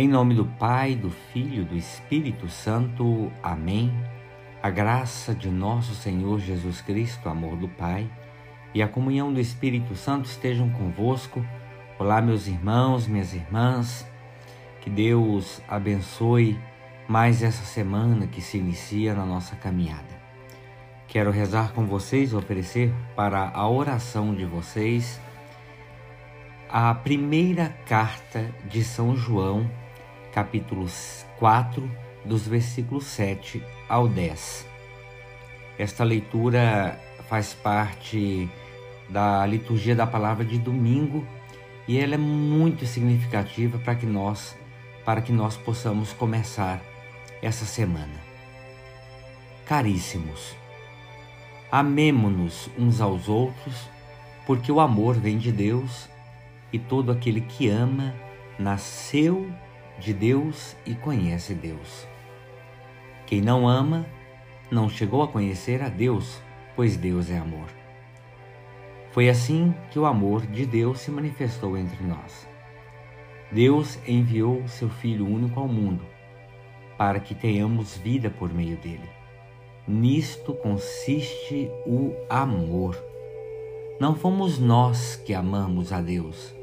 Em nome do Pai, do Filho, do Espírito Santo. Amém. A graça de nosso Senhor Jesus Cristo, amor do Pai e a comunhão do Espírito Santo estejam convosco. Olá, meus irmãos, minhas irmãs. Que Deus abençoe mais essa semana que se inicia na nossa caminhada. Quero rezar com vocês, oferecer para a oração de vocês a primeira carta de São João, capítulo 4, dos versículos 7 ao 10. Esta leitura faz parte da liturgia da palavra de domingo e ela é muito significativa para que nós para que nós possamos começar essa semana. Caríssimos, amemo-nos uns aos outros, porque o amor vem de Deus e todo aquele que ama nasceu de Deus e conhece Deus. Quem não ama não chegou a conhecer a Deus, pois Deus é amor. Foi assim que o amor de Deus se manifestou entre nós. Deus enviou seu Filho único ao mundo para que tenhamos vida por meio dele. Nisto consiste o amor. Não fomos nós que amamos a Deus,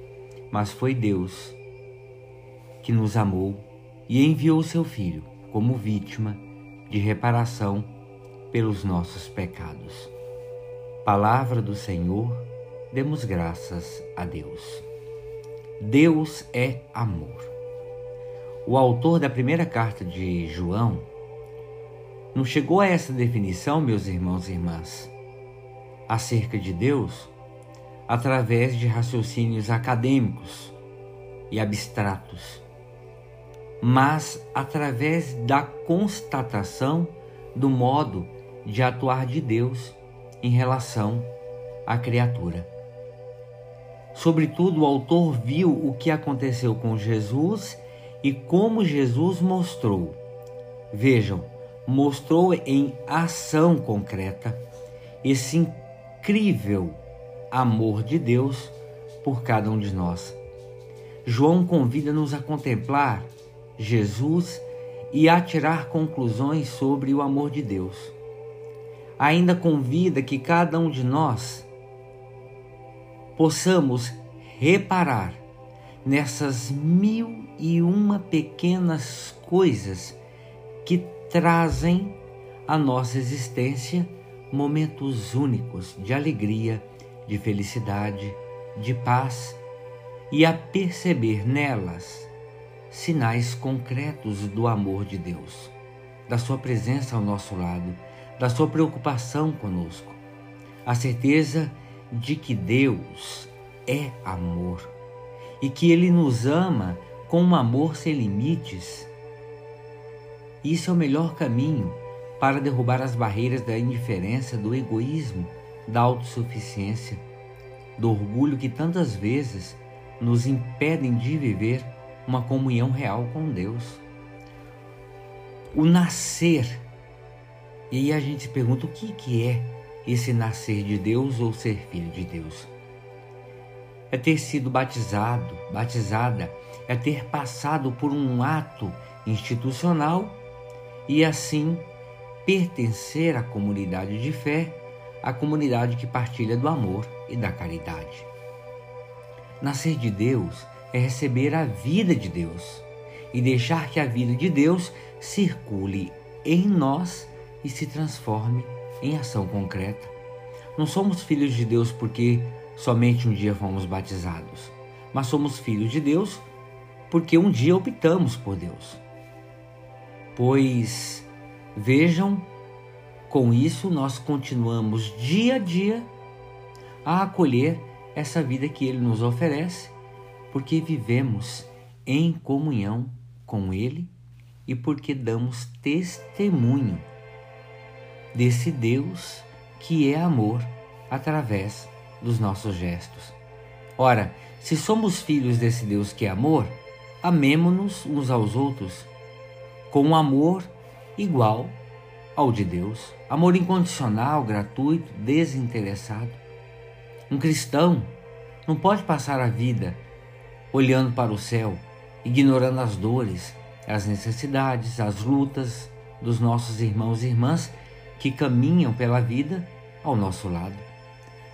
mas foi Deus que nos amou e enviou seu Filho como vítima de reparação pelos nossos pecados. Palavra do Senhor, demos graças a Deus. Deus é amor. O autor da primeira carta de João não chegou a essa definição, meus irmãos e irmãs, acerca de Deus através de raciocínios acadêmicos e abstratos, mas através da constatação do modo de atuar de Deus em relação à criatura. Sobretudo, o autor viu o que aconteceu com Jesus e como Jesus mostrou. Vejam, mostrou em ação concreta esse incrível amor de Deus por cada um de nós. João convida-nos a contemplar Jesus e a tirar conclusões sobre o amor de Deus. Ainda convida que cada um de nós possamos reparar nessas mil e uma pequenas coisas que trazem à nossa existência momentos únicos de alegria, de felicidade, de paz e a perceber nelas sinais concretos do amor de Deus, da Sua presença ao nosso lado, da Sua preocupação conosco, a certeza de que Deus é amor e que Ele nos ama com um amor sem limites. Isso é o melhor caminho para derrubar as barreiras da indiferença, do egoísmo, da autossuficiência, do orgulho que tantas vezes nos impedem de viver uma comunhão real com Deus. O nascer. E aí a gente se pergunta o que, que é esse nascer de Deus ou ser filho de Deus. É ter sido batizado, batizada, é ter passado por um ato institucional e assim pertencer à comunidade de fé, à comunidade que partilha do amor e da caridade. Nascer de Deus é receber a vida de Deus e deixar que a vida de Deus circule em nós e se transforme em ação concreta. Não somos filhos de Deus porque somente um dia fomos batizados, mas somos filhos de Deus porque um dia optamos por Deus. Pois vejam, com isso nós continuamos dia a dia a acolher essa vida que Ele nos oferece, porque vivemos em comunhão com Ele e porque damos testemunho desse Deus que é amor através dos nossos gestos. Ora, se somos filhos desse Deus que é amor, amemo-nos uns aos outros com um amor igual ao de Deus, amor incondicional, gratuito, desinteressado. Um cristão não pode passar a vida olhando para o céu ignorando as dores, as necessidades, as lutas dos nossos irmãos e irmãs que caminham pela vida ao nosso lado.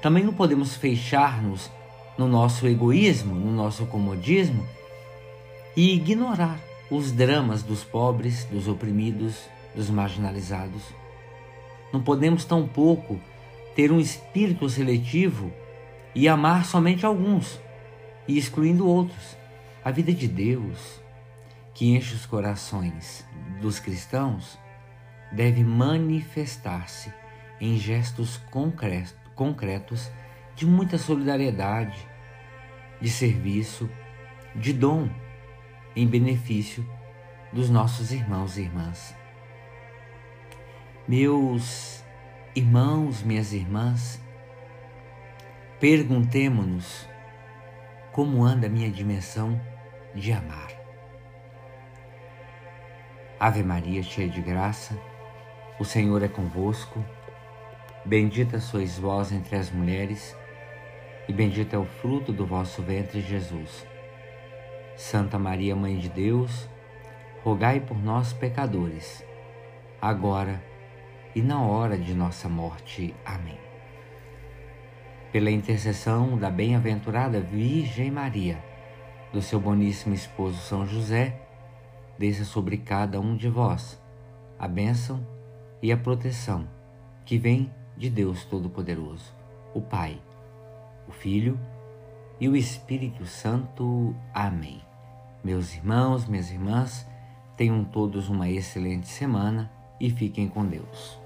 Também não podemos fechar-nos no nosso egoísmo, no nosso comodismo e ignorar os dramas dos pobres, dos oprimidos, dos marginalizados. Não podemos tampouco ter um espírito seletivo e amar somente alguns e excluindo outros. A vida de Deus, que enche os corações dos cristãos, deve manifestar-se em gestos concretos de muita solidariedade, de serviço, de dom em benefício dos nossos irmãos e irmãs. Meus irmãos, minhas irmãs, perguntemo-nos como anda a minha dimensão de amar. Ave Maria, cheia de graça, o Senhor é convosco. Bendita sois vós entre as mulheres, e bendito é o fruto do vosso ventre, Jesus. Santa Maria, Mãe de Deus, rogai por nós, pecadores, agora e na hora de nossa morte. Amém. Pela intercessão da bem-aventurada Virgem Maria, do seu boníssimo esposo São José, desça sobre cada um de vós a bênção e a proteção que vem de Deus Todo-Poderoso, o Pai, o Filho e o Espírito Santo. Amém. Meus irmãos, minhas irmãs, tenham todos uma excelente semana e fiquem com Deus.